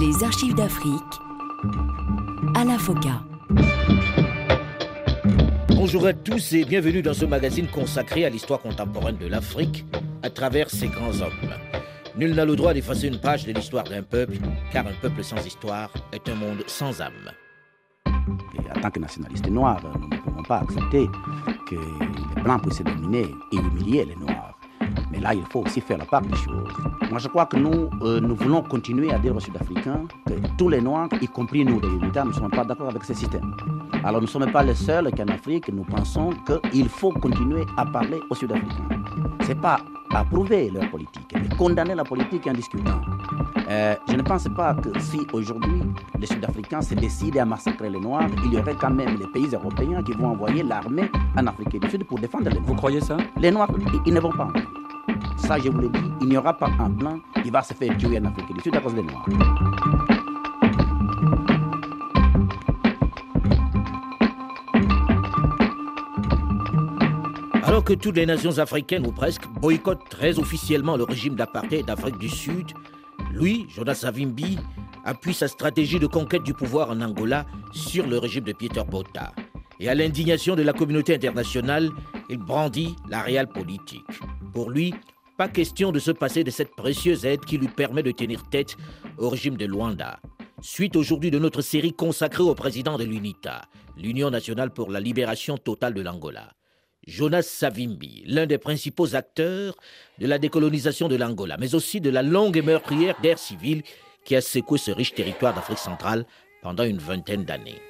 Les archives d'Afrique. à la Foca. Bonjour à tous et bienvenue dans ce magazine consacré à l'histoire contemporaine de l'Afrique à travers ses grands hommes. Nul n'a le droit d'effacer une page de l'histoire d'un peuple, car un peuple sans histoire est un monde sans âme. en tant que nationalistes noirs, nous ne pouvons pas accepter que les Blancs puissent dominer et humilier les Noirs. Mais là, il faut aussi faire la part des choses. Moi, je crois que nous, euh, nous voulons continuer à dire aux Sud-Africains que tous les Noirs, y compris nous, les militaires, ne sommes pas d'accord avec ce système. Alors, nous ne sommes pas les seuls qu'en Afrique, nous pensons qu'il faut continuer à parler aux Sud-Africains. Ce n'est pas approuver leur politique, mais condamner la politique en discutant. Euh, je ne pense pas que si aujourd'hui les Sud-Africains se décident à massacrer les Noirs, il y aurait quand même les pays européens qui vont envoyer l'armée en Afrique du Sud pour défendre les Noirs. Vous croyez ça? Les Noirs, ils ne vont pas. Ça, je vous l'ai dit, il n'y aura pas un blanc qui va se faire tuer en Afrique du Sud à cause des Noirs. Alors que toutes les nations africaines ou presque boycottent très officiellement le régime d'apartheid d'Afrique du Sud, lui, Jonas Savimbi, appuie sa stratégie de conquête du pouvoir en Angola sur le régime de Peter Botha. Et à l'indignation de la communauté internationale, il brandit la réelle politique. Pour lui, pas question de se passer de cette précieuse aide qui lui permet de tenir tête au régime de Luanda. Suite aujourd'hui de notre série consacrée au président de l'UNITA, l'Union nationale pour la libération totale de l'Angola. Jonas Savimbi, l'un des principaux acteurs de la décolonisation de l'Angola, mais aussi de la longue et meurtrière guerre civile qui a secoué ce riche territoire d'Afrique centrale pendant une vingtaine d'années.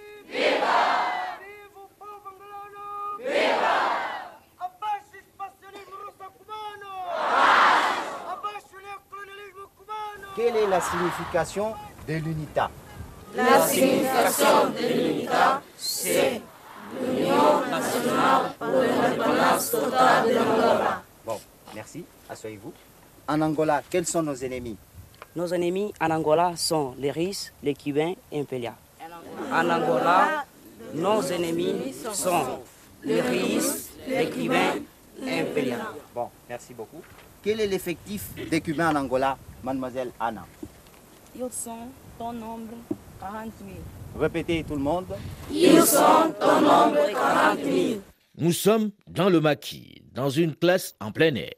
Quelle est la signification de l'UNITA? La signification de l'UNITA, c'est l'Union nationale pour l'indépendance totale de l'Angola. Bon, merci. Asseyez-vous. En Angola, quels sont nos ennemis? Nos ennemis en Angola sont les Russes, les Cubains et Impelia. En Angola, nos ennemis sont les Russes, les Cubains et Impelia. Bon, merci beaucoup. Quel est l'effectif des Cubains en Angola, mademoiselle Anna Ils sont au nombre 40 000. Répétez tout le monde. Ils sont au nombre 40 000. Nous sommes dans le maquis, dans une classe en plein air,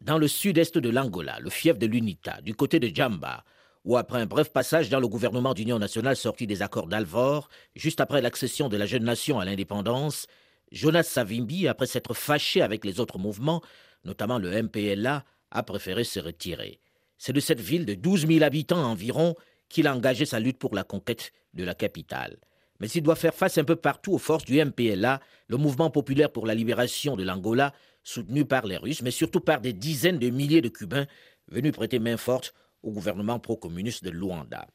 dans le sud-est de l'Angola, le fief de l'UNITA, du côté de Djamba, où après un bref passage dans le gouvernement d'union nationale sorti des accords d'Alvor, juste après l'accession de la jeune nation à l'indépendance, Jonas Savimbi, après s'être fâché avec les autres mouvements, notamment le MPLA, a préféré se retirer. C'est de cette ville de 12 000 habitants environ qu'il a engagé sa lutte pour la conquête de la capitale. Mais il doit faire face un peu partout aux forces du MPLA, le mouvement populaire pour la libération de l'Angola, soutenu par les Russes, mais surtout par des dizaines de milliers de Cubains venus prêter main forte au gouvernement pro-communiste de Luanda.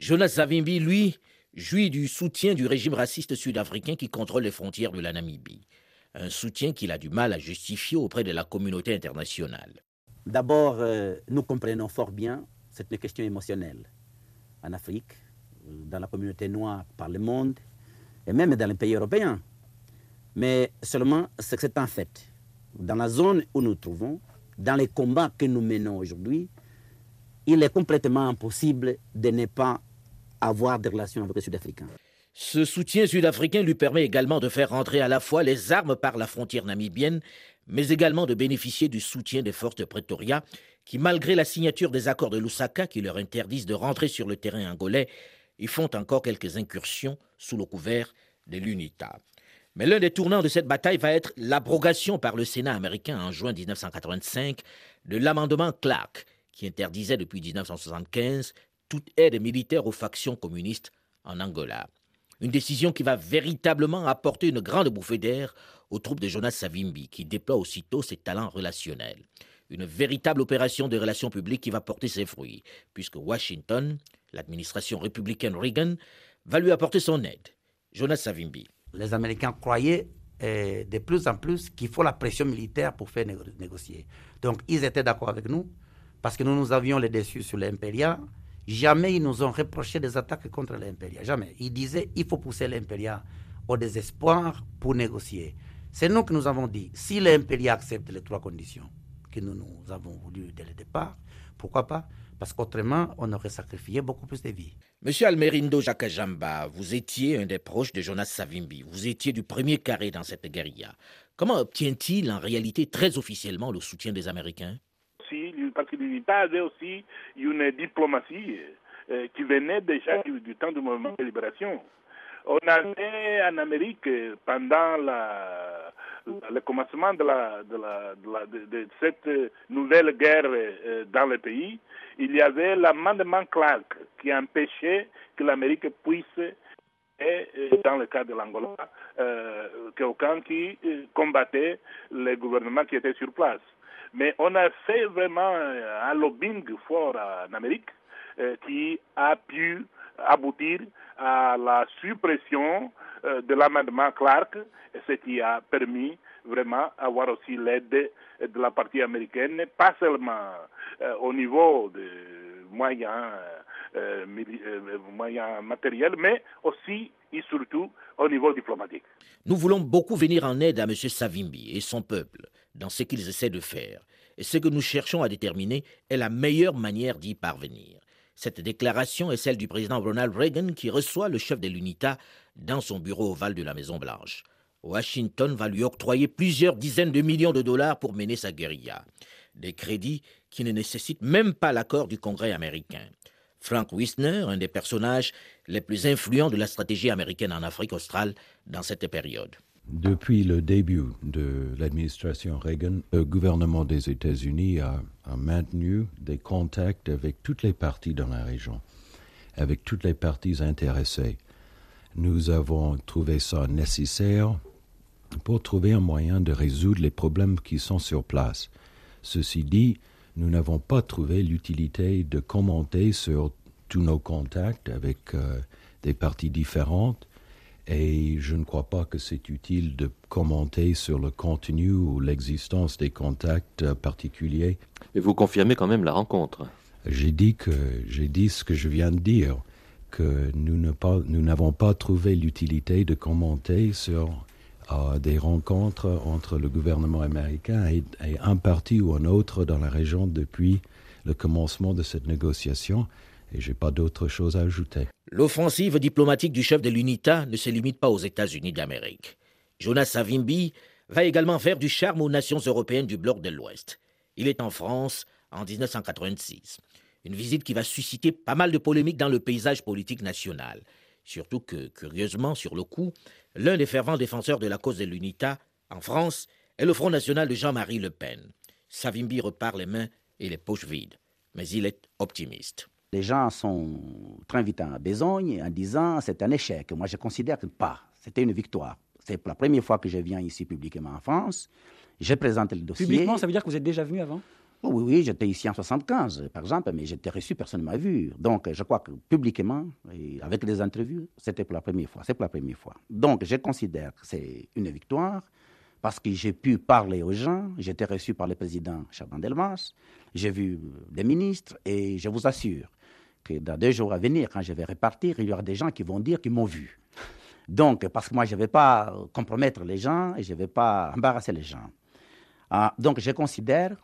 Jonas Savimbi, lui, jouit du soutien du régime raciste sud-africain qui contrôle les frontières de la Namibie. Un soutien qu'il a du mal à justifier auprès de la communauté internationale. D'abord, euh, nous comprenons fort bien cette question émotionnelle en Afrique, dans la communauté noire par le monde, et même dans les pays européens. Mais seulement, c'est que c'est un fait. Dans la zone où nous nous trouvons, dans les combats que nous menons aujourd'hui, il est complètement impossible de ne pas avoir des relations avec les Sud-Africains. Ce soutien sud-africain lui permet également de faire rentrer à la fois les armes par la frontière namibienne, mais également de bénéficier du soutien des forces de Pretoria, qui, malgré la signature des accords de Lusaka qui leur interdisent de rentrer sur le terrain angolais, y font encore quelques incursions sous le couvert de l'UNITA. Mais l'un des tournants de cette bataille va être l'abrogation par le Sénat américain en juin 1985 de l'amendement Clark, qui interdisait depuis 1975 toute aide militaire aux factions communistes en Angola. Une décision qui va véritablement apporter une grande bouffée d'air aux troupes de Jonas Savimbi, qui déploie aussitôt ses talents relationnels. Une véritable opération de relations publiques qui va porter ses fruits, puisque Washington, l'administration républicaine Reagan, va lui apporter son aide. Jonas Savimbi. Les Américains croyaient euh, de plus en plus qu'il faut la pression militaire pour faire négocier. Donc ils étaient d'accord avec nous, parce que nous, nous avions les déçus sur l'impérial. Jamais ils nous ont reproché des attaques contre l'impérial. Jamais. Ils disaient il faut pousser l'impérial au désespoir pour négocier. C'est nous que nous avons dit si l'impérial accepte les trois conditions que nous, nous avons voulu dès le départ, Pourquoi pas? Parce qu'autrement, on aurait sacrifié beaucoup plus de vies. Monsieur Almerindo Jakajamba, vous étiez un des proches de Jonas Savimbi. Vous étiez du premier carré dans cette guérilla. Comment obtient-il en réalité très officiellement le soutien des Américains? Parce que l'unité avait aussi une diplomatie euh, qui venait déjà du, temps du mouvement de libération. On avait en Amérique, pendant le commencement de, cette nouvelle guerre euh, dans le pays, il y avait l'amendement Clark qui empêchait que l'Amérique puisse, et euh, dans le cas de l'Angola, euh, quelqu'un qui combattait les gouvernements qui étaient sur place. Mais on a fait vraiment un lobbying fort en Amérique euh, qui a pu aboutir à la suppression euh, de l'amendement Clark, ce qui a permis vraiment avoir aussi l'aide de la partie américaine, pas seulement euh, au niveau de moyens, moyens matériels, mais aussi et surtout au niveau diplomatique. Nous voulons beaucoup venir en aide à M. Savimbi et son peuple dans ce qu'ils essaient de faire. Et ce que nous cherchons à déterminer est la meilleure manière d'y parvenir. Cette déclaration est celle du président Ronald Reagan qui reçoit le chef de l'UNITA dans son bureau ovale de la Maison-Blanche. Washington va lui octroyer plusieurs dizaines de millions de dollars pour mener sa guérilla. Des crédits qui ne nécessitent même pas l'accord du Congrès américain. Frank Wisner, un des personnages les plus influents de la stratégie américaine en Afrique australe dans cette période. Depuis le début de l'administration Reagan, le gouvernement des États-Unis a, maintenu des contacts avec toutes les parties dans la région, avec toutes les parties intéressées. Nous avons trouvé ça nécessaire pour trouver un moyen de résoudre les problèmes qui sont sur place. Ceci dit, nous n'avons pas trouvé l'utilité de commenter sur tous nos contacts avec euh, des parties différentes et je ne crois pas que c'est utile de commenter sur le contenu ou l'existence des contacts particuliers. Mais vous confirmez quand même la rencontre. J'ai dit que j'ai dit ce que je viens de dire, que nous n'avons pas, pas trouvé l'utilité de commenter sur euh, des rencontres entre le gouvernement américain et, et un parti ou un autre dans la région depuis le commencement de cette négociation et j'ai pas d'autre chose à ajouter. L'offensive diplomatique du chef de l'UNITA ne se limite pas aux États-Unis d'Amérique. Jonas Savimbi va également faire du charme aux nations européennes du bloc de l'Ouest. Il est en France en 1986. Une visite qui va susciter pas mal de polémiques dans le paysage politique national. Surtout que, curieusement, sur le coup, l'un des fervents défenseurs de la cause de l'UNITA, en France, est le Front national de Jean-Marie Le Pen. Savimbi repart les mains et les poches vides. Mais il est optimiste. Les gens sont très vite en besogne en disant c'est un échec. Moi, je considère que pas. C'était une victoire. C'est pour la première fois que je viens ici publiquement en France. J'ai présenté le dossier. Publiquement, ça veut dire que vous êtes déjà venu avant? Oh oui, oui, j'étais ici en 75, par exemple, mais j'étais reçu, personne ne m'a vu. Donc, je crois que publiquement, et avec des interviews, c'était pour la première fois. C'est pour la première fois. Donc, je considère que c'est une victoire parce que j'ai pu parler aux gens. J'étais reçu par le président Chaban Delmas, j'ai vu des ministres, et je vous assure que dans deux jours à venir, quand je vais repartir, il y aura des gens qui vont dire qu'ils m'ont vu. Donc, parce que moi, je ne vais pas compromettre les gens et je ne vais pas embarrasser les gens. Ah, donc, je considère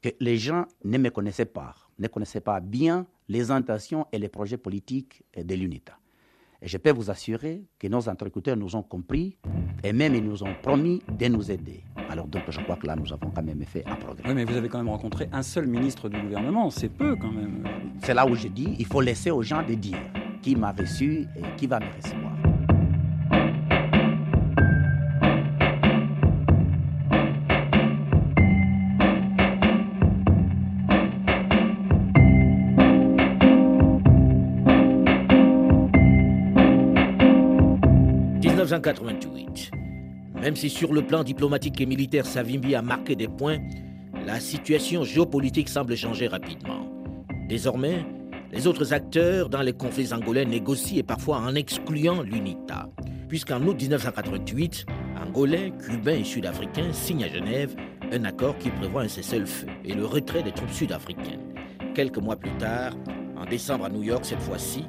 que les gens ne me connaissaient pas, ne connaissaient pas bien les intentions et les projets politiques de l'UNITA. Et je peux vous assurer que nos interlocuteurs nous ont compris et même ils nous ont promis de nous aider. Alors donc je crois que là nous avons quand même fait un progrès. Oui, mais vous avez quand même rencontré un seul ministre du gouvernement, c'est peu quand même. C'est là où je dis, il faut laisser aux gens de dire qui m'a reçu et qui va me recevoir. 1988. Même si sur le plan diplomatique et militaire Savimbi a marqué des points, la situation géopolitique semble changer rapidement. Désormais, les autres acteurs dans les conflits angolais négocient et parfois en excluant l'UNITA. Puisqu'en août 1988, Angolais, Cubains et Sud-Africains signent à Genève un accord qui prévoit un cessez-le-feu et le retrait des troupes sud-africaines. Quelques mois plus tard, en décembre à New York cette fois-ci,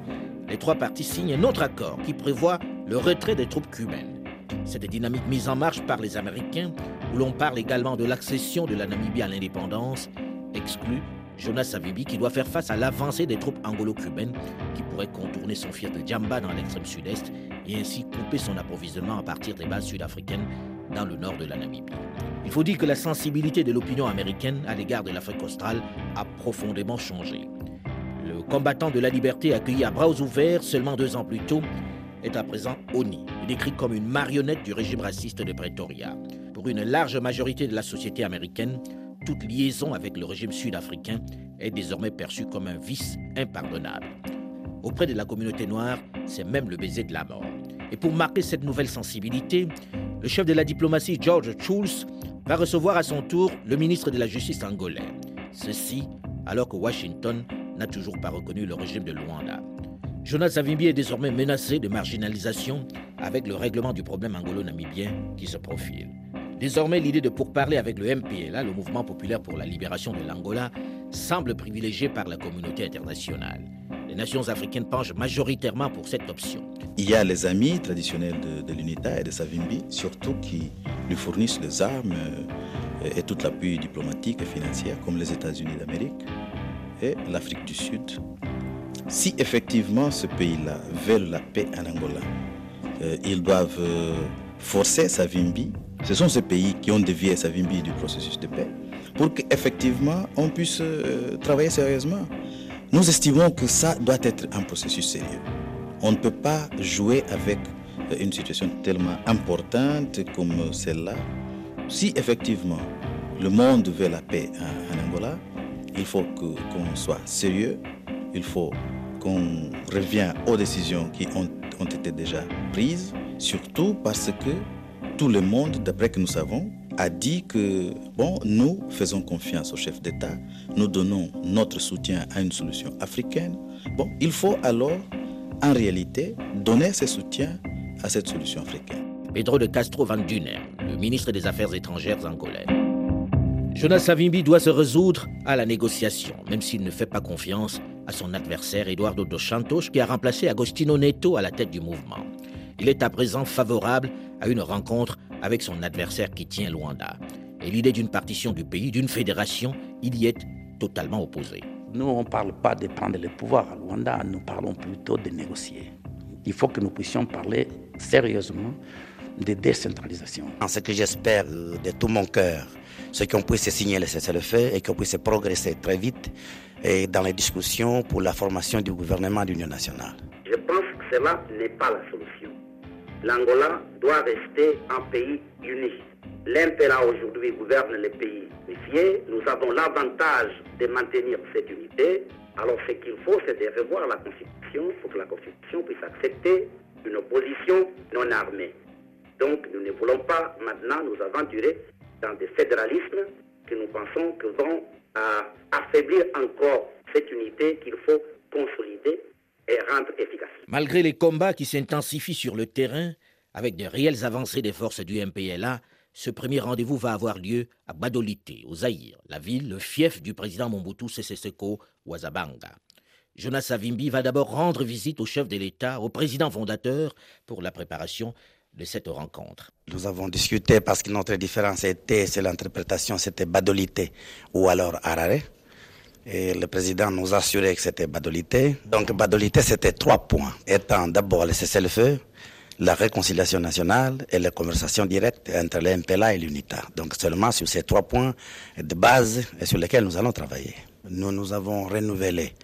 les trois parties signent un autre accord qui prévoit le retrait des troupes cubaines. C'est des dynamiques mises en marche par les Américains, où l'on parle également de l'accession de la Namibie à l'indépendance, exclue Jonas Savimbi qui doit faire face à l'avancée des troupes angolo-cubaines qui pourraient contourner son fief de Djamba dans l'extrême sud-est et ainsi couper son approvisionnement à partir des bases sud-africaines dans le nord de la Namibie. Il faut dire que la sensibilité de l'opinion américaine à l'égard de l'Afrique australe a profondément changé. Le combattant de la liberté accueilli à bras ouverts seulement deux ans plus tôt est à présent Oni, décrit comme une marionnette du régime raciste de Pretoria. Pour une large majorité de la société américaine, toute liaison avec le régime sud-africain est désormais perçue comme un vice impardonnable. Auprès de la communauté noire, c'est même le baiser de la mort. Et pour marquer cette nouvelle sensibilité, le chef de la diplomatie George Schulz va recevoir à son tour le ministre de la Justice angolais. Ceci alors que Washington n'a toujours pas reconnu le régime de Luanda. Jonas Savimbi est désormais menacé de marginalisation avec le règlement du problème angolo-namibien qui se profile. Désormais, l'idée de pourparler avec le MPLA, le Mouvement populaire pour la libération de l'Angola, semble privilégiée par la communauté internationale. Les nations africaines penchent majoritairement pour cette option. Il y a les amis traditionnels de, l'UNITA et de Savimbi, surtout qui lui fournissent les armes et tout l'appui diplomatique et financier, comme les États-Unis d'Amérique et l'Afrique du Sud. Si effectivement ce pays-là veut la paix en Angola, euh, ils doivent euh, forcer Savimbi. Ce sont ces pays qui ont dévié Savimbi du processus de paix pour qu'effectivement on puisse travailler sérieusement. Nous estimons que ça doit être un processus sérieux. On ne peut pas jouer avec une situation tellement importante comme celle-là. Si effectivement le monde veut la paix en, Angola, il faut qu'on soit sérieux, il faut qu'on revienne aux décisions qui ont, ont été déjà prises, surtout parce que tout le monde, d'après que nous savons, a dit que, bon, nous faisons confiance au chef d'État, nous donnons notre soutien à une solution africaine. Bon, il faut alors, en réalité, donner ce soutien à cette solution africaine. Pedro de Castro Van Duner, le ministre des Affaires étrangères angolais. Jonas Savimbi doit se résoudre à la négociation, même s'il ne fait pas confiance à son adversaire Eduardo dos Santos, qui a remplacé Agostino Neto à la tête du mouvement. Il est à présent favorable à une rencontre avec son adversaire qui tient Luanda. Et l'idée d'une partition du pays, d'une fédération, il y est totalement opposé. Nous, on ne parle pas de prendre le pouvoir à Luanda, nous parlons plutôt de négocier. Il faut que nous puissions parler sérieusement de décentralisation. Ce que j'espère de tout mon cœur, c'est qu'on puisse signer le cessez-le-feu et qu'on puisse progresser très vite et dans les discussions pour la formation du gouvernement d'union nationale. Je pense que cela n'est pas la solution l'Angola doit rester un pays uni. L'Impéra aujourd'hui gouverne le pays unifié. Nous avons l'avantage de maintenir cette unité. Alors ce qu'il faut, c'est de revoir la Constitution pour que la Constitution puisse accepter une opposition non armée. Donc nous ne voulons pas maintenant nous aventurer dans des fédéralismes que nous pensons que vont affaiblir encore cette unité qu'il faut consolider Malgré les combats qui s'intensifient sur le terrain, avec de réelles avancées des forces du MPLA, ce premier rendez-vous va avoir lieu à Badolité, au Zaïre, la ville, le fief du président Mobutu Sese Seko Ouazabanga. Jonas Savimbi va d'abord rendre visite au chef de l'État, au président fondateur, pour la préparation de cette rencontre. Nous avons discuté parce que notre différence était, c'est l'interprétation, c'était Badolité ou alors Harare. Et le président nous a assuré que c'était Badolité. Donc Badolité, c'était trois points, étant d'abord le cessez-le-feu, la réconciliation nationale et la conversation directe entre l'MPLA et l'UNITA. Donc seulement sur ces trois points de base et sur lesquels nous allons travailler. Nous nous avons renouvelé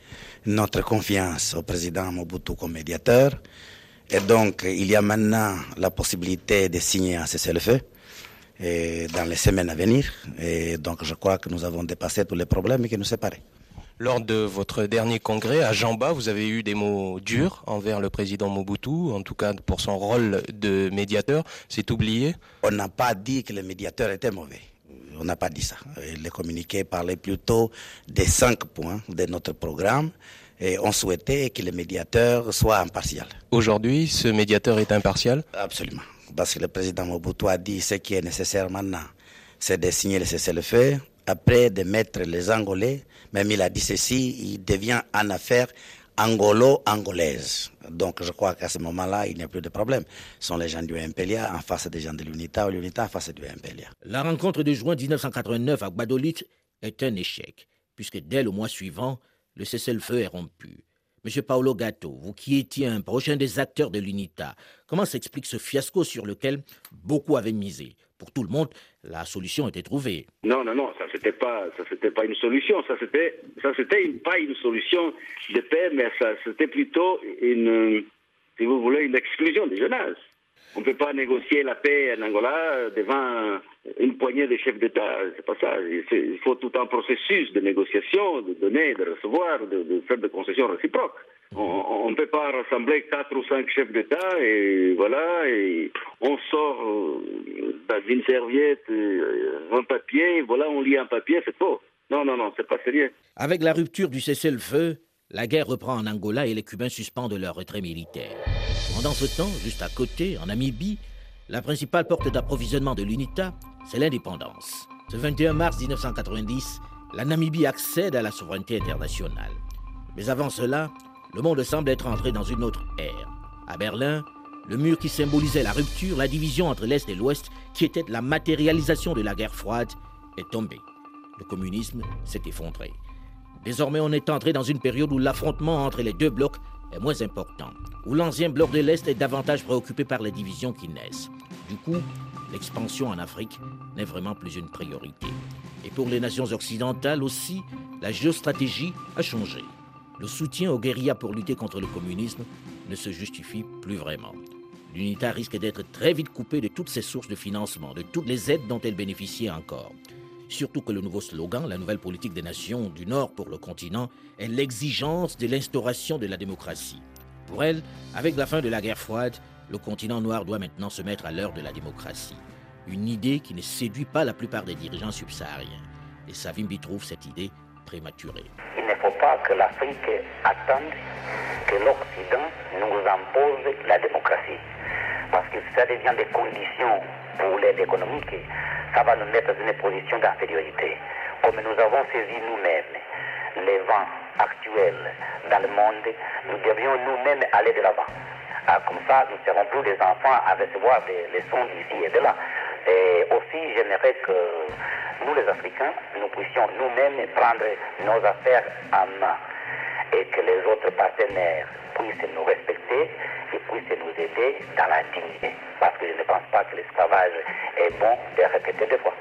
notre confiance au président Mobutu comme médiateur. Et donc, il y a maintenant la possibilité de signer un cessez-le-feu dans les semaines à venir. Et donc, je crois que nous avons dépassé tous les problèmes qui nous séparaient. Lors de votre dernier congrès à Jamba, vous avez eu des mots durs envers le président Mobutu, en tout cas pour son rôle de médiateur. C'est oublié? On n'a pas dit que le médiateur était mauvais. On n'a pas dit ça. Le communiqué parlait plutôt des cinq points de notre programme et on souhaitait que le médiateur soit impartial. Aujourd'hui, ce médiateur est impartial Absolument. Parce que le président Mobutu a dit ce qui est nécessaire maintenant, c'est de signer le cessez-le-feu, après de mettre les Angolais, même il a dit ceci, il devient en affaire angolo-angolaise. Donc je crois qu'à ce moment-là, il n'y a plus de problème. Ce sont les gens du MPLA en face des gens de l'UNITA ou l'UNITA en face du MPLA. La rencontre de juin 1989 à Guadolit est un échec. puisque dès le mois suivant, le cessez-le-feu est rompu. Monsieur Paolo Gatto, vous qui étiez un prochain des acteurs de l'UNITA, comment s'explique ce fiasco sur lequel beaucoup avaient misé? Pour tout le monde, la solution était trouvée. Non, non, non, ça c'était pas, ça c'était pas une solution, ça c'était, ça c'était pas une solution de paix, mais ça c'était plutôt une, si vous voulez, une exclusion des jeunesses. On ne peut pas négocier la paix en Angola devant une poignée de chefs d'État. C'est pas ça. Il faut tout un processus de négociation, de donner, de recevoir, de, faire des concessions réciproques. On ne peut pas rassembler quatre ou cinq chefs d'État et voilà, et on sort euh, dans une serviette euh, un papier, voilà, on lit un papier, c'est faux. Non, non, non, c'est pas sérieux. Avec la rupture du cessez-le-feu, la guerre reprend en Angola et les Cubains suspendent leur retrait militaire. Pendant ce temps, juste à côté, en Namibie, la principale porte d'approvisionnement de l'UNITA, c'est l'indépendance. Ce 21 mars 1990, la Namibie accède à la souveraineté internationale. Mais avant cela, le monde semble être entré dans une autre ère. À Berlin, le mur qui symbolisait la rupture, la division entre l'Est et l'Ouest, qui était la matérialisation de la guerre froide, est tombé. Le communisme s'est effondré. Désormais, on est entré dans une période où l'affrontement entre les deux blocs est moins important, où l'ancien bloc de l'Est est davantage préoccupé par les divisions qui naissent. Du coup, l'expansion en Afrique n'est vraiment plus une priorité. Et pour les nations occidentales aussi, la géostratégie a changé. Le soutien aux guérillas pour lutter contre le communisme ne se justifie plus vraiment. L'UNITA risque d'être très vite coupée de toutes ses sources de financement, de toutes les aides dont elle bénéficiait encore. Surtout que le nouveau slogan, la nouvelle politique des nations du Nord pour le continent, est l'exigence de l'instauration de la démocratie. Pour elle, avec la fin de la guerre froide, le continent noir doit maintenant se mettre à l'heure de la démocratie. Une idée qui ne séduit pas la plupart des dirigeants subsahariens. Et Savimbi trouve cette idée prématurée. Il ne faut pas que l'Afrique attende que l'Occident nous impose la démocratie. Ça devient des conditions pour l'aide économique ça va nous mettre dans une position d'infériorité. Comme nous avons saisi nous-mêmes les vents actuels dans le monde, nous devions nous-mêmes aller de l'avant. Ah, comme ça, nous serons plus des enfants à recevoir des leçons d'ici et de là. Et aussi, j'aimerais que nous, les Africains, nous puissions nous-mêmes prendre nos affaires en main et que les autres partenaires puissent nous respecter puissent nous aider dans la dignité. Parce que je ne pense pas que l'esclavage est bon de répéter deux fois.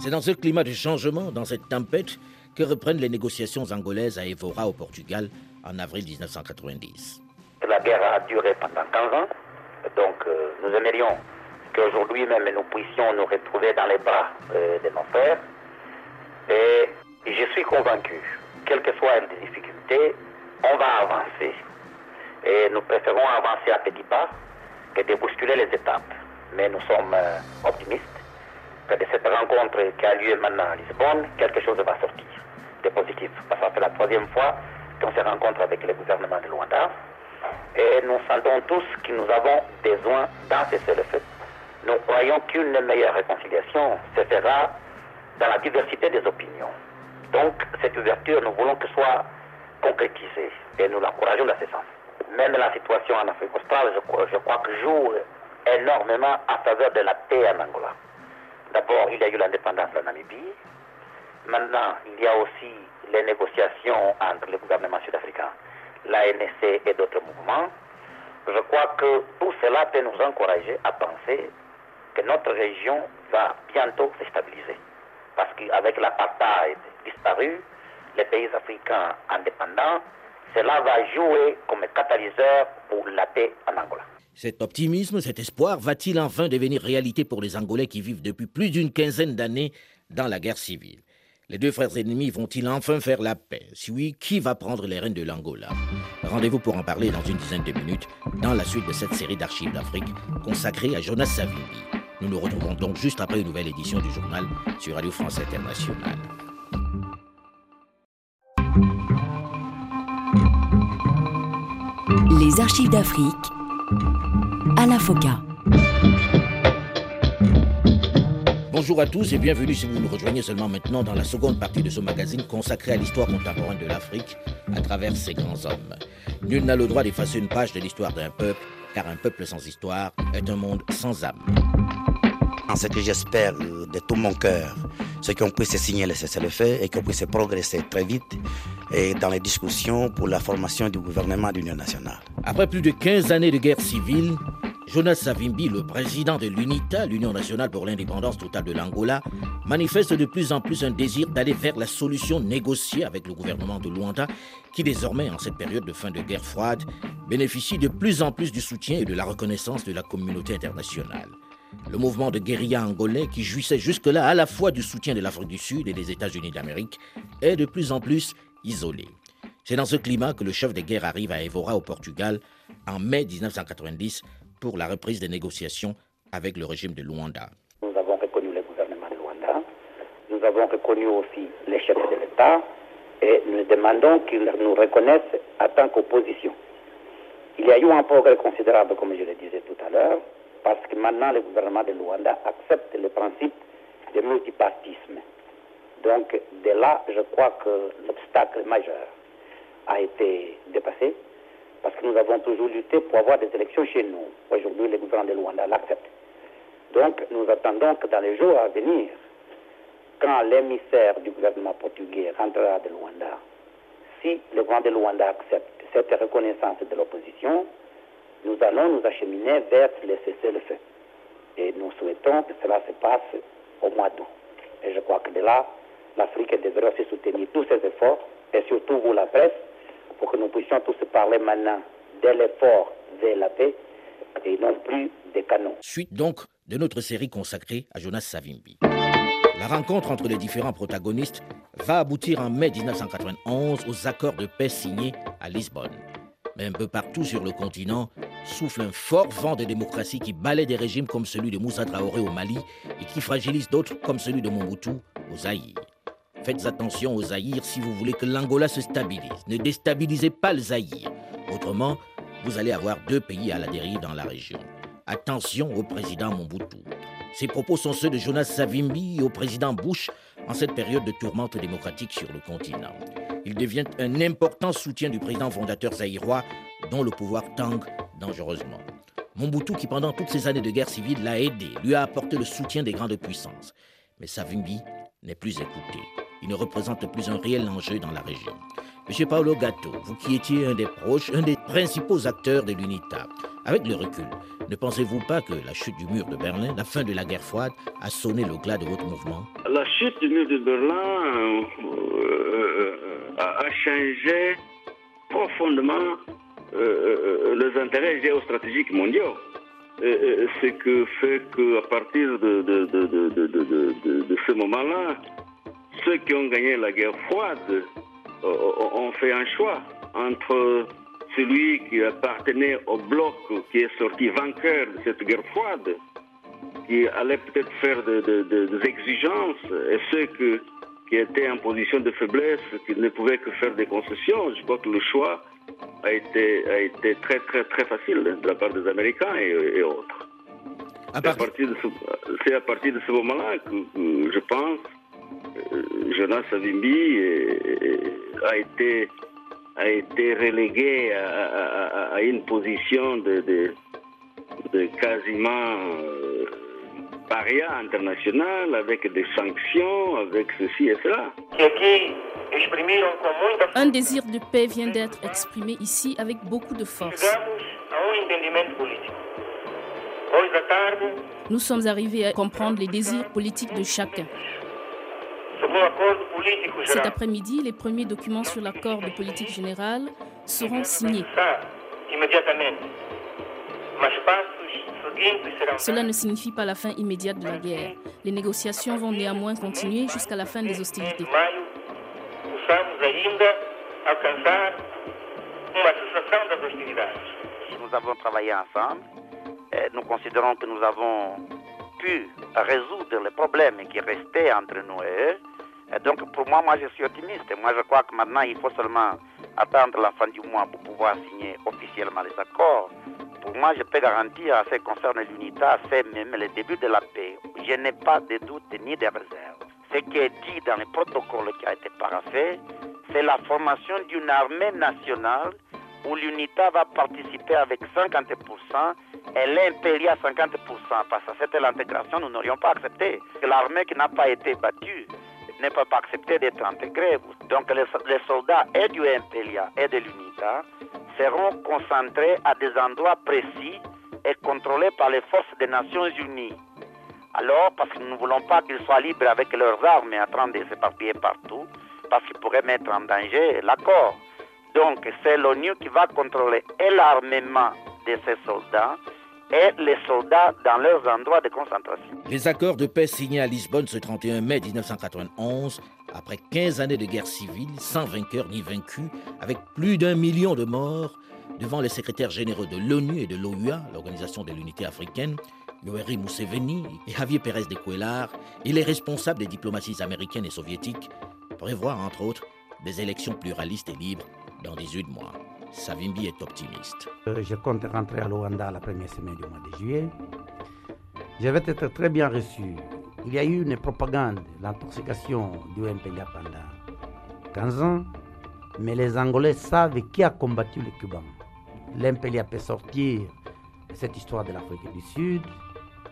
C'est dans ce climat de changement, dans cette tempête, que reprennent les négociations angolaises à Evora au Portugal en avril 1990. La guerre a duré pendant 15 ans, donc euh, nous aimerions qu'aujourd'hui même nous puissions nous retrouver dans les bras euh, de nos frères. Et je suis convaincu, quelles que soient les difficultés, on va avancer. Et nous préférons avancer à petits pas que de bousculer les étapes. Mais nous sommes euh, optimistes que de cette rencontre qui a lieu maintenant à Lisbonne, quelque chose va sortir de positif. Parce que c'est la troisième fois qu'on se rencontre avec le gouvernement de Luanda. Et nous sentons tous que nous avons besoin d'un cessez-le-feu. Nous croyons qu'une meilleure réconciliation se fera dans la diversité des opinions. Donc, cette ouverture, nous voulons que soit concrétisée et nous l'encourageons dans ce sens. Même la situation en Afrique australe, je crois, je crois que joue énormément en faveur de la paix en Angola. D'abord, il y a eu l'indépendance de la Namibie. Maintenant, il y a aussi les négociations entre le gouvernement sud-africain, l'ANC et d'autres mouvements. Je crois que tout cela peut nous encourager à penser que notre région va bientôt se stabiliser. Parce qu'avec l'apartheid disparu, les pays africains indépendants, cela va jouer comme catalyseur pour la paix en Angola. Cet optimisme, cet espoir va-t-il enfin devenir réalité pour les Angolais qui vivent depuis plus d'une quinzaine d'années dans la guerre civile? Les deux frères ennemis vont-ils enfin faire la paix? Si oui, qui va prendre les rênes de l'Angola? Rendez-vous pour en parler dans une dizaine de minutes dans la suite de cette série d'archives d'Afrique consacrée à Jonas Savimbi. Nous nous retrouvons donc juste après une nouvelle édition du journal sur Radio France Internationale. Les archives d'Afrique, Alain Foka. Bonjour à tous et bienvenue si vous nous rejoignez seulement maintenant dans la seconde partie de ce magazine consacré à l'histoire contemporaine de l'Afrique à travers ses grands hommes. Nul n'a le droit d'effacer une page de l'histoire d'un peuple, car un peuple sans histoire est un monde sans âme. Ce que j'espère de tout mon cœur, c'est qu'on puisse signer le cessez-le-feu et qu'on puisse progresser très vite et dans les discussions pour la formation du gouvernement d'union nationale. Après plus de 15 années de guerre civile, Jonas Savimbi, le président de l'UNITA, l'Union nationale pour l'indépendance totale de l'Angola, manifeste de plus en plus un désir d'aller vers la solution négociée avec le gouvernement de Luanda, qui désormais, en cette période de fin de guerre froide, bénéficie de plus en plus du soutien et de la reconnaissance de la communauté internationale. Le mouvement de guérilla angolais, qui jouissait jusque-là à la fois du soutien de l'Afrique du Sud et des États-Unis d'Amérique, est de plus en plus isolé. C'est dans ce climat que le chef de guerre arrive à Evora au Portugal en mai 1990 pour la reprise des négociations avec le régime de Luanda. Nous avons reconnu le gouvernement de Luanda, nous avons reconnu aussi les chefs de l'État et nous demandons qu'ils nous reconnaissent en tant qu'opposition. Il y a eu un progrès considérable, comme je le disais tout à l'heure, parce que maintenant le gouvernement de Luanda accepte le principe du multipartisme. Donc de là, je crois que l'obstacle majeur a été dépassé, parce que nous avons toujours lutté pour avoir des élections chez nous. Aujourd'hui, le gouvernement de Luanda l'accepte. Donc nous attendons que dans les jours à venir, quand l'émissaire du gouvernement portugais rentrera de Luanda, si le gouvernement de Luanda accepte cette reconnaissance de l'opposition, nous allons nous acheminer vers le cessez-le-feu. Et nous souhaitons que cela se passe au mois d'août. Et je crois que de là, l'Afrique devrait aussi soutenir tous ces efforts, et surtout vous, la presse, pour que nous puissions tous parler maintenant de l'effort vers la paix et non plus des canons. Suite donc de notre série consacrée à Jonas Savimbi. La rencontre entre les différents protagonistes va aboutir en mai 1991 aux accords de paix signés à Lisbonne mais un peu partout sur le continent, souffle un fort vent de démocratie qui balaie des régimes comme celui de Moussa Traoré au Mali et qui fragilise d'autres comme celui de Mobutu au Zaïre. Faites attention au Zaïre si vous voulez que l'Angola se stabilise. Ne déstabilisez pas le Zaïre. Autrement, vous allez avoir deux pays à la dérive dans la région. Attention au président Mobutu. Ces propos sont ceux de Jonas Savimbi au président Bush en cette période de tourmente démocratique sur le continent. Il devient un important soutien du président fondateur zaïrois dont le pouvoir tangue dangereusement. Mobutu, qui pendant toutes ces années de guerre civile l'a aidé, lui a apporté le soutien des grandes puissances. Mais Savimbi n'est plus écouté. Il ne représente plus un réel enjeu dans la région. Monsieur Paolo Gatto, vous qui étiez un des proches, un des principaux acteurs de l'UNITA, avec le recul, ne pensez-vous pas que la chute du mur de Berlin, la fin de la guerre froide, a sonné le glas de votre mouvement? La chute du mur de Berlin euh, euh, a changé profondément euh, les intérêts géostratégiques mondiaux. ce que fait qu'à partir de ce moment-là, ceux qui ont gagné la guerre froide ont fait un choix entre celui qui appartenait au bloc qui est sorti vainqueur de cette guerre froide, qui allait peut-être faire des exigences, et ceux qui étaient en position de faiblesse, qui ne pouvaient que faire des concessions. Je crois que le choix a été, a été très, très, très facile de la part des Américains et, autres. C'est à, partir de ce, à partir de ce moment-là que, je pense, euh, Jonas Savimbi a été a été relégué à, une position de, de, quasiment euh, paria international avec des sanctions, avec ceci et cela. Un désir de paix vient d'être exprimé ici avec beaucoup de force. Nous sommes arrivés à comprendre les désirs politiques de chacun. Cet après-midi, les premiers documents sur l'accord de politique générale seront signés. Cela ne signifie pas la fin immédiate de la guerre. Les négociations vont néanmoins continuer jusqu'à la fin des hostilités. Nous avons travaillé ensemble. Nous considérons que nous avons pu résoudre les problèmes qui restaient entre nous et eux donc pour moi, moi je suis optimiste. Moi je crois que maintenant il faut seulement attendre la fin du mois pour pouvoir signer officiellement les accords. Pour moi, je peux garantir à ce qui concerne l'UNITA, c'est même le début de la paix. Je n'ai pas de doute ni de réserve. Ce qui est dit dans le protocole qui a été paraffé, c'est la formation d'une armée nationale où l'UNITA va participer avec 50% et l'impéria à 50%, parce que c'était l'intégration, nous n'aurions pas accepté. L'armée qui n'a pas été battue ne peut pas accepter d'être intégrée. Donc les, soldats et du Impelia et de l'UNITA seront concentrés à des endroits précis et contrôlés par les forces des Nations Unies. Alors, parce que nous ne voulons pas qu'ils soient libres avec leurs armes et en train de s'éparpiller partout, parce qu'ils pourraient mettre en danger l'accord. Donc, c'est l'ONU qui va contrôler et l'armement de ces soldats et les soldats dans leurs endroits de concentration. Les accords de paix signés à Lisbonne ce 31 mai 1991, après 15 années de guerre civile, sans vainqueur ni vaincu, avec plus d'un million de morts, devant les secrétaires généraux de l'ONU et de l'OUA, l'Organisation de l'Unité africaine, Yoweri Museveni et Javier Pérez de Cuellar, et les responsables des diplomaties américaines et soviétiques, prévoient entre autres des élections pluralistes et libres dans 18 mois. Savimbi est optimiste. Euh, je compte rentrer à Luanda la première semaine du mois de juillet. Je vais être très bien reçu. Il y a eu une propagande, l'intoxication du MPLA pendant 15 ans, mais les Angolais savent qui a combattu les Cubains. L'MPLA peut sortir cette histoire de l'Afrique du Sud,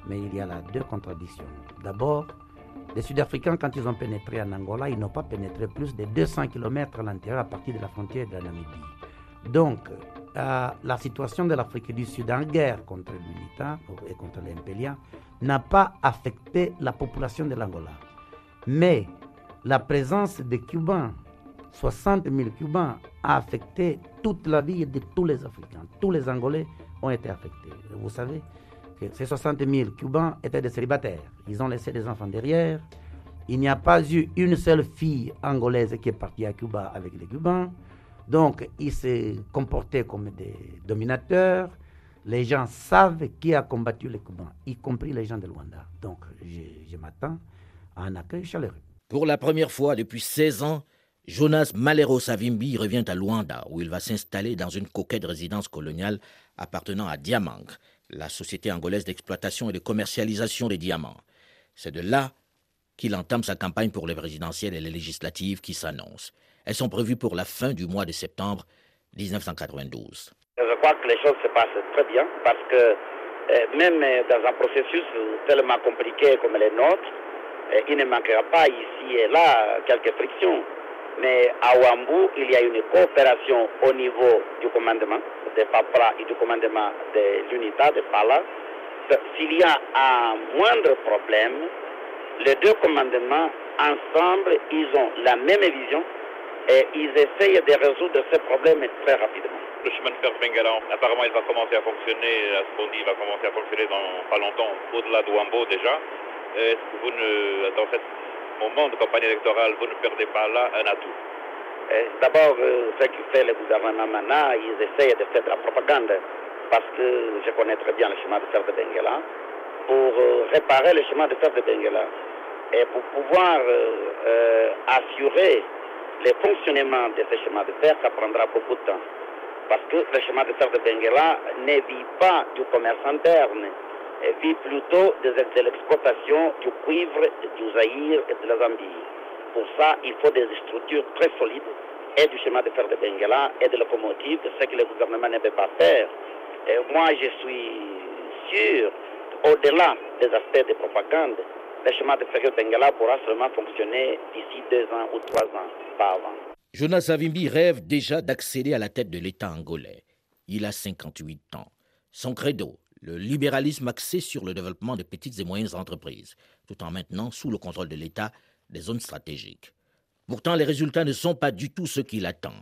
mais il y a là deux contradictions. D'abord, les Sud-Africains, quand ils ont pénétré en Angola, ils n'ont pas pénétré plus de 200 km à l'intérieur à partir de la frontière de la Namibie. Donc, euh, la situation de l'Afrique du Sud en guerre contre l'UNITA et contre l'Impelia n'a pas affecté la population de l'Angola. Mais la présence des Cubains, 60 000 Cubains, a affecté toute la vie de tous les Africains. Tous les Angolais ont été affectés. Vous savez que ces 60 000 Cubains étaient des célibataires. Ils ont laissé des enfants derrière. Il n'y a pas eu une seule fille angolaise qui est partie à Cuba avec les Cubains. Donc, ils se comportaient comme des dominateurs. Les gens savent qui a combattu les Cubains, y compris les gens de Luanda. Donc, je, m'attends à un accueil chaleureux. Pour la première fois depuis 16 ans, Jonas Malero Savimbi revient à Luanda, où il va s'installer dans une coquette résidence coloniale appartenant à Diamang, la société angolaise d'exploitation et de commercialisation des diamants. C'est de là qu'il entame sa campagne pour les présidentielles et les législatives qui s'annoncent. Elles sont prévues pour la fin du mois de septembre 1992. Je crois que les choses se passent très bien parce que euh, même dans un processus tellement compliqué comme le nôtre, euh, il ne manquera pas ici et là quelques frictions. Mais à Ouambou, il y a une coopération au niveau du commandement de PAPRA et du commandement de l'UNITA de PALA. S'il y a un moindre problème, les deux commandements ensemble, ils ont la même vision et ils essayent de résoudre ces problèmes très rapidement. Le chemin de fer Bengala, apparemment, il va commencer à fonctionner, à ce qu'on dit, il va commencer à fonctionner dans pas longtemps, au-delà de Wambo déjà. Est-ce que vous ne, dans ce moment de campagne électorale, vous ne perdez pas là un atout? D'abord, ce qui fait le gouvernement maintenant, ils essayent de faire de la propagande parce que je connais très bien le chemin de fer de Bengala. Pour réparer le chemin de fer de Bengala et pour pouvoir euh, assurer le fonctionnement de ce chemin de fer, ça prendra beaucoup de temps. Parce que le chemin de fer de Benguela ne vit pas du commerce interne, vit plutôt de, l'exploitation du cuivre, du Zaïre et de la Zambie. Pour ça, il faut des structures très solides, et du chemin de fer de Benguela, et de locomotives, ce que le gouvernement ne peut pas faire. Et moi, je suis sûr, au-delà des aspects de propagande, le chemin de fer de Bengala pourra seulement fonctionner d'ici deux ans ou trois ans, Jonas Savimbi rêve déjà d'accéder à la tête de l'État angolais. Il a 58 ans. Son credo, le libéralisme axé sur le développement de petites et moyennes entreprises, tout en maintenant sous le contrôle de l'État des zones stratégiques. Pourtant, les résultats ne sont pas du tout ceux qu'il attend.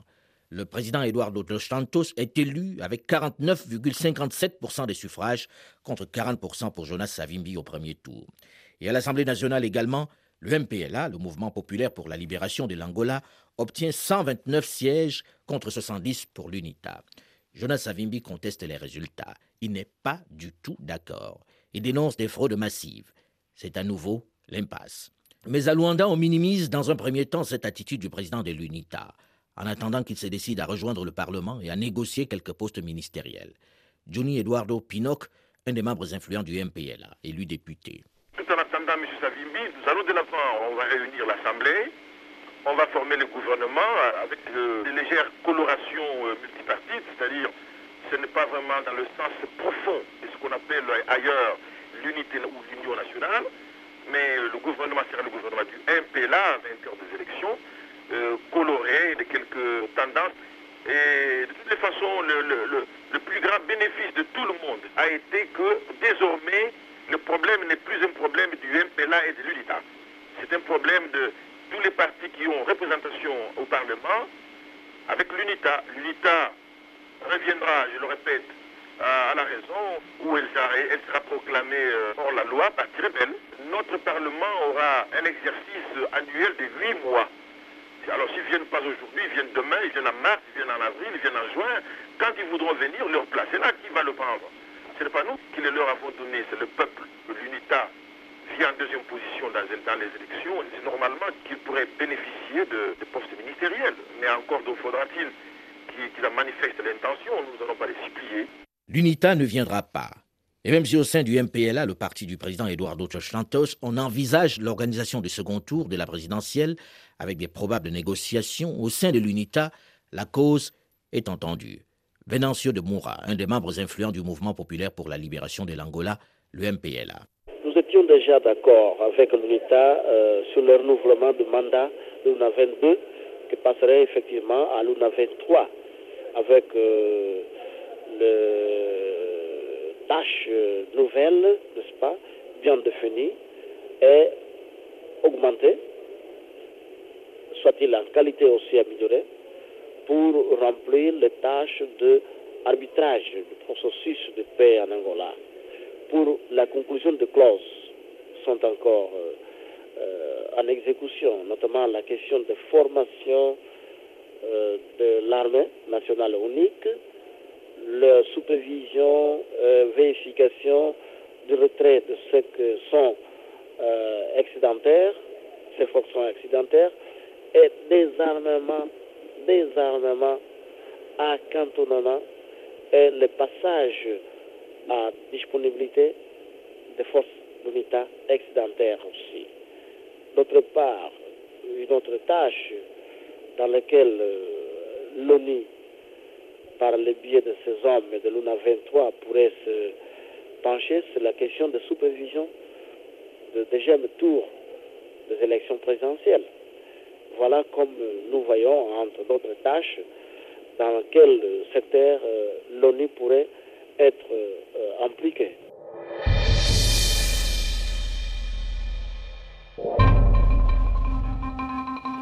Le président Eduardo dos Santos est élu avec 49,57% des suffrages contre 40% pour Jonas Savimbi au premier tour. Et à l'Assemblée nationale également, le MPLA, le Mouvement populaire pour la libération de l'Angola, obtient 129 sièges contre 70 pour l'UNITA. Jonas Savimbi conteste les résultats. Il n'est pas du tout d'accord. Il dénonce des fraudes massives. C'est à nouveau l'impasse. Mais à Luanda, on minimise dans un premier temps cette attitude du président de l'UNITA, en attendant qu'il se décide à rejoindre le Parlement et à négocier quelques postes ministériels. Johnny Eduardo Pinocq, un des membres influents du MPLA, élu député. Tout en attendant M. Savimbi, nous allons de l'avant. On va l'Assemblée, on va former le gouvernement avec de, de légères colorations multipartites, c'est-à-dire ce n'est pas vraiment dans le sens profond de ce qu'on appelle ailleurs l'unité ou l'union nationale, mais le gouvernement sera le gouvernement du MPLA, vainqueur des élections, euh, coloré de quelques tendances. Et de toutes les façons, le, le, plus grand bénéfice de tout le monde a été que désormais, le problème n'est plus un problème du MPLA et de l'UNITA. C'est un problème de tous les partis qui ont représentation au Parlement avec l'UNITA. L'UNITA reviendra, je le répète, à la raison, où elle sera, proclamée euh, hors la loi, partie rebelle. Notre Parlement aura un exercice annuel de huit mois. Alors s'ils viennent pas aujourd'hui, ils viennent demain, ils viennent en mars, ils viennent en avril, ils viennent en juin. Quand ils voudront venir, leur place est là, qui va le prendre? Ce n'est pas nous qui le leur avons donné, c'est le peuple. L'UNITA vient en deuxième position dans, les élections. C'est normalement qu'il pourrait bénéficier de, postes ministériels. Mais encore faudra-t-il qu'il manifeste l'intention, nous n'allons pas les supplier. L'UNITA ne viendra pas. Et même si au sein du MPLA, le parti du président Eduardo Santos, on envisage l'organisation du second tour de la présidentielle avec des probables négociations, au sein de l'UNITA, la cause est entendue. Venancio de Moura, un des membres influents du mouvement populaire pour la libération de l'Angola, le MPLA. Nous étions déjà d'accord avec l'UNITA euh, sur le renouvellement du mandat de l'UNA 22 qui passerait effectivement à l'UNA 23 avec euh, le tâche nouvelle, n'est-ce pas, bien définie et augmentée, soit-il en qualité aussi améliorée, pour remplir les tâches d'arbitrage du processus de paix en Angola. Pour la conclusion de clauses sont encore euh, euh, en exécution, notamment la question de formation euh, de l'armée nationale unique, la supervision, vérification du retrait de ceux qui sont excédentaires, ces fonctions excédentaires, et désarmement, désarmement à cantonnement et le passage à disponibilité des forces d'unité excédentaires aussi. D'autre part, une autre tâche dans laquelle euh, l'ONU par le biais de ces hommes et de l'UNA 23 pourrait se pencher sur la question de supervision de deuxième tour des élections présidentielles. Voilà comme nous voyons, entre d'autres tâches, dans quel secteur euh, l'ONU pourrait être euh.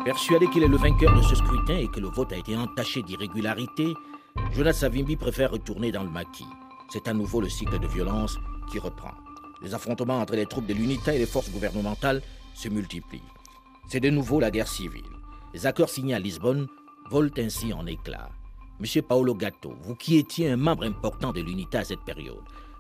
Persuadé qu'il est le vainqueur de ce scrutin et que le vote a été entaché d'irrégularité, Jonas Savimbi préfère retourner dans le maquis. C'est à nouveau le cycle de violence qui reprend. Les affrontements entre les troupes de l'UNITA et les forces gouvernementales se multiplient. C'est de nouveau la guerre civile. Les accords signés à Lisbonne volent ainsi en éclats. Monsieur Paolo Gatto, vous qui étiez un membre important de l'UNITA à cette période,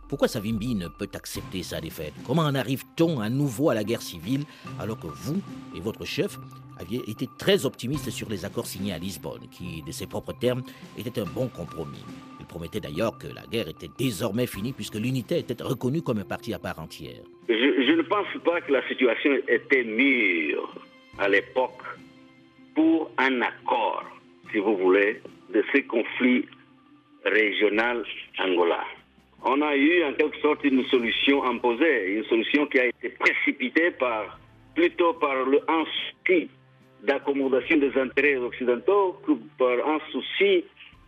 pourquoi Savimbi ne peut accepter sa défaite Comment en arrive-t-on à nouveau à la guerre civile alors que vous et votre chef aviez été très optimistes sur les accords signés à Lisbonne, qui, de ses propres termes, étaient un bon compromis? Il promettait d'ailleurs que la guerre était désormais finie puisque l'unité était reconnue comme un parti à part entière. Je ne pense pas que la situation était mûre à l'époque pour un accord, si vous voulez, de ces conflits régionaux angolais on a eu en quelque sorte une solution imposée, une solution qui a été précipitée par, plutôt par le souci d'accommodation des intérêts occidentaux que par un souci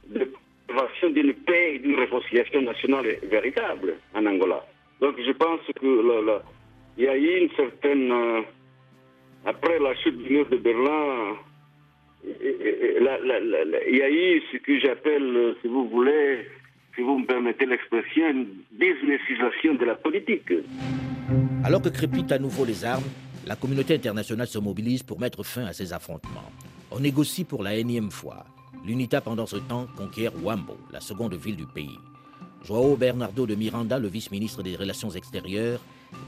de préservation d'une paix et d'une réconciliation nationale véritable en Angola. Donc je pense que il y a eu une certaine... Euh, après la chute du mur de Berlin, il y a eu ce que j'appelle, si vous voulez, si vous me permettez l'expression, une businessisation de la politique. Alors que crépitent à nouveau les armes, la communauté internationale se mobilise pour mettre fin à ces affrontements. On négocie pour la énième fois. L'UNITA, pendant ce temps, conquiert Wambo, la seconde ville du pays. Joao Bernardo de Miranda, le vice-ministre des Relations extérieures,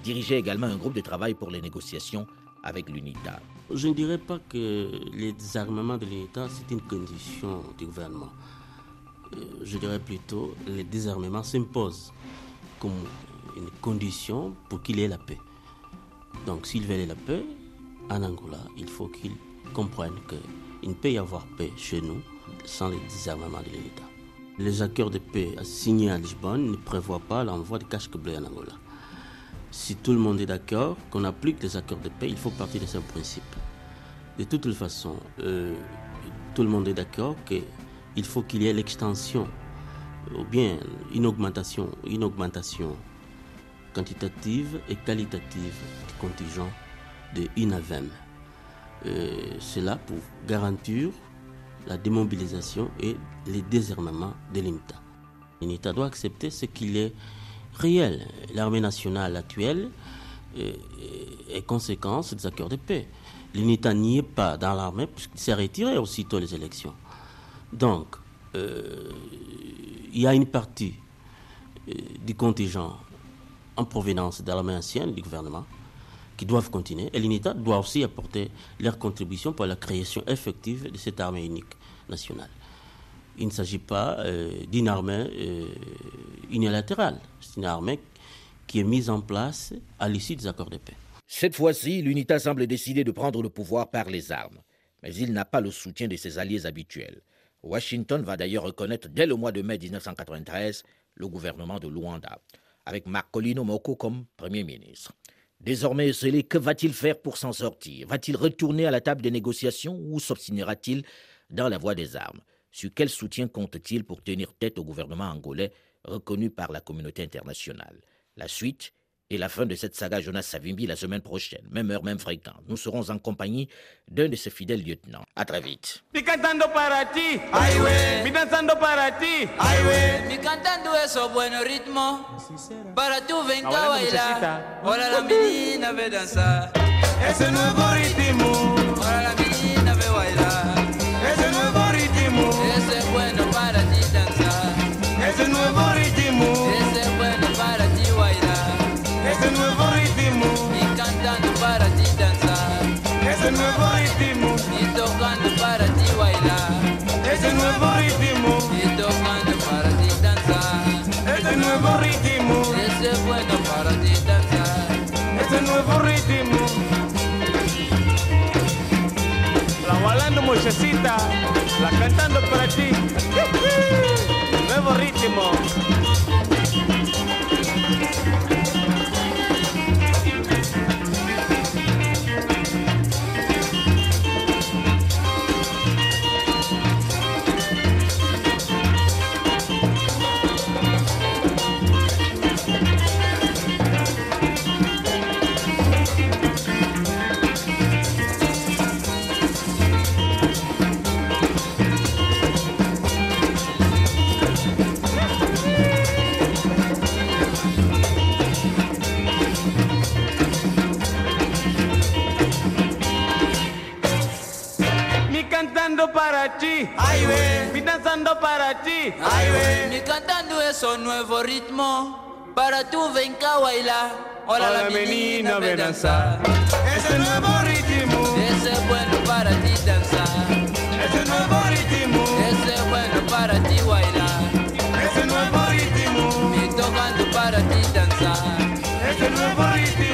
dirigeait également un groupe de travail pour les négociations avec l'UNITA. Je ne dirais pas que les désarmements de l'UNITA, c'est une condition du gouvernement. Euh, je dirais plutôt, le désarmement s'impose comme une condition pour qu'il ait la paix. Donc s'il veut la paix, en Angola, il faut qu'il comprenne qu'il ne peut y avoir paix chez nous sans le désarmement de l'État. Les accords de paix signés à Lisbonne ne prévoient pas l'envoi de casques bleus en Angola. Si tout le monde est d'accord qu'on applique les accords de paix, il faut partir de ce principe. De toute façon, euh, tout le monde est d'accord qu'il faut qu'il y ait l'extension ou bien une augmentation, une augmentation quantitative et qualitative du contingent de INAVEM. Euh, cela pour garantir la démobilisation et le désarmement de l'UNITA. L'UNITA doit accepter ce qu'il est L'armée nationale actuelle est, est, conséquence des accords de paix. L'UNITA n'y est pas dans l'armée puisqu'il s'est retiré aussitôt les élections. Donc, euh, il y a une partie euh, du contingent en provenance de l'armée ancienne du gouvernement qui doivent continuer. Et l'UNITA doit aussi apporter leur contribution pour la création effective de cette armée unique nationale. Il ne s'agit pas euh, d'une armée euh, unilatérale. C'est une armée qui est mise en place à l'issue des accords de paix. Cette fois-ci, l'UNITA semble décider de prendre le pouvoir par les armes. Mais il n'a pas le soutien de ses alliés habituels. Washington va d'ailleurs reconnaître dès le mois de mai 1993 le gouvernement de Luanda, avec Marcolino Moko comme Premier ministre. Désormais que va-t-il faire pour s'en sortir? Va-t-il retourner à la table des négociations ou s'obstinera-t-il dans la voie des armes? Sur quel soutien compte-t-il pour tenir tête au gouvernement angolais reconnu par la communauté internationale? La suite et la fin de cette saga Jonas Savimbi la semaine prochaine, même heure, même fréquence. Nous serons en compagnie d'un de ses fidèles lieutenants. À très vite. Nuevo ritmo. Y tocando para ti bailar. Ese nuevo ritmo. Y tocando para ti danzar. Ese nuevo ritmo. Ese es bueno para ti danzar. Ese nuevo ritmo. La bailando muchachita La cantando para ti. Nuevo ritmo para ti, ay güey. Mi danzando para ti, ay güey. Cantando esos nuevo ritmo para tu venga a bailar. Hola, la menina, menina me. Ese nuevo ritmo, ese es bueno para ti danzar. Ese nuevo ritmo, ese es bueno para ti bailar. Ese nuevo ritmo, me tocando para ti danzar. Ese nuevo ritmo.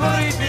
favorito.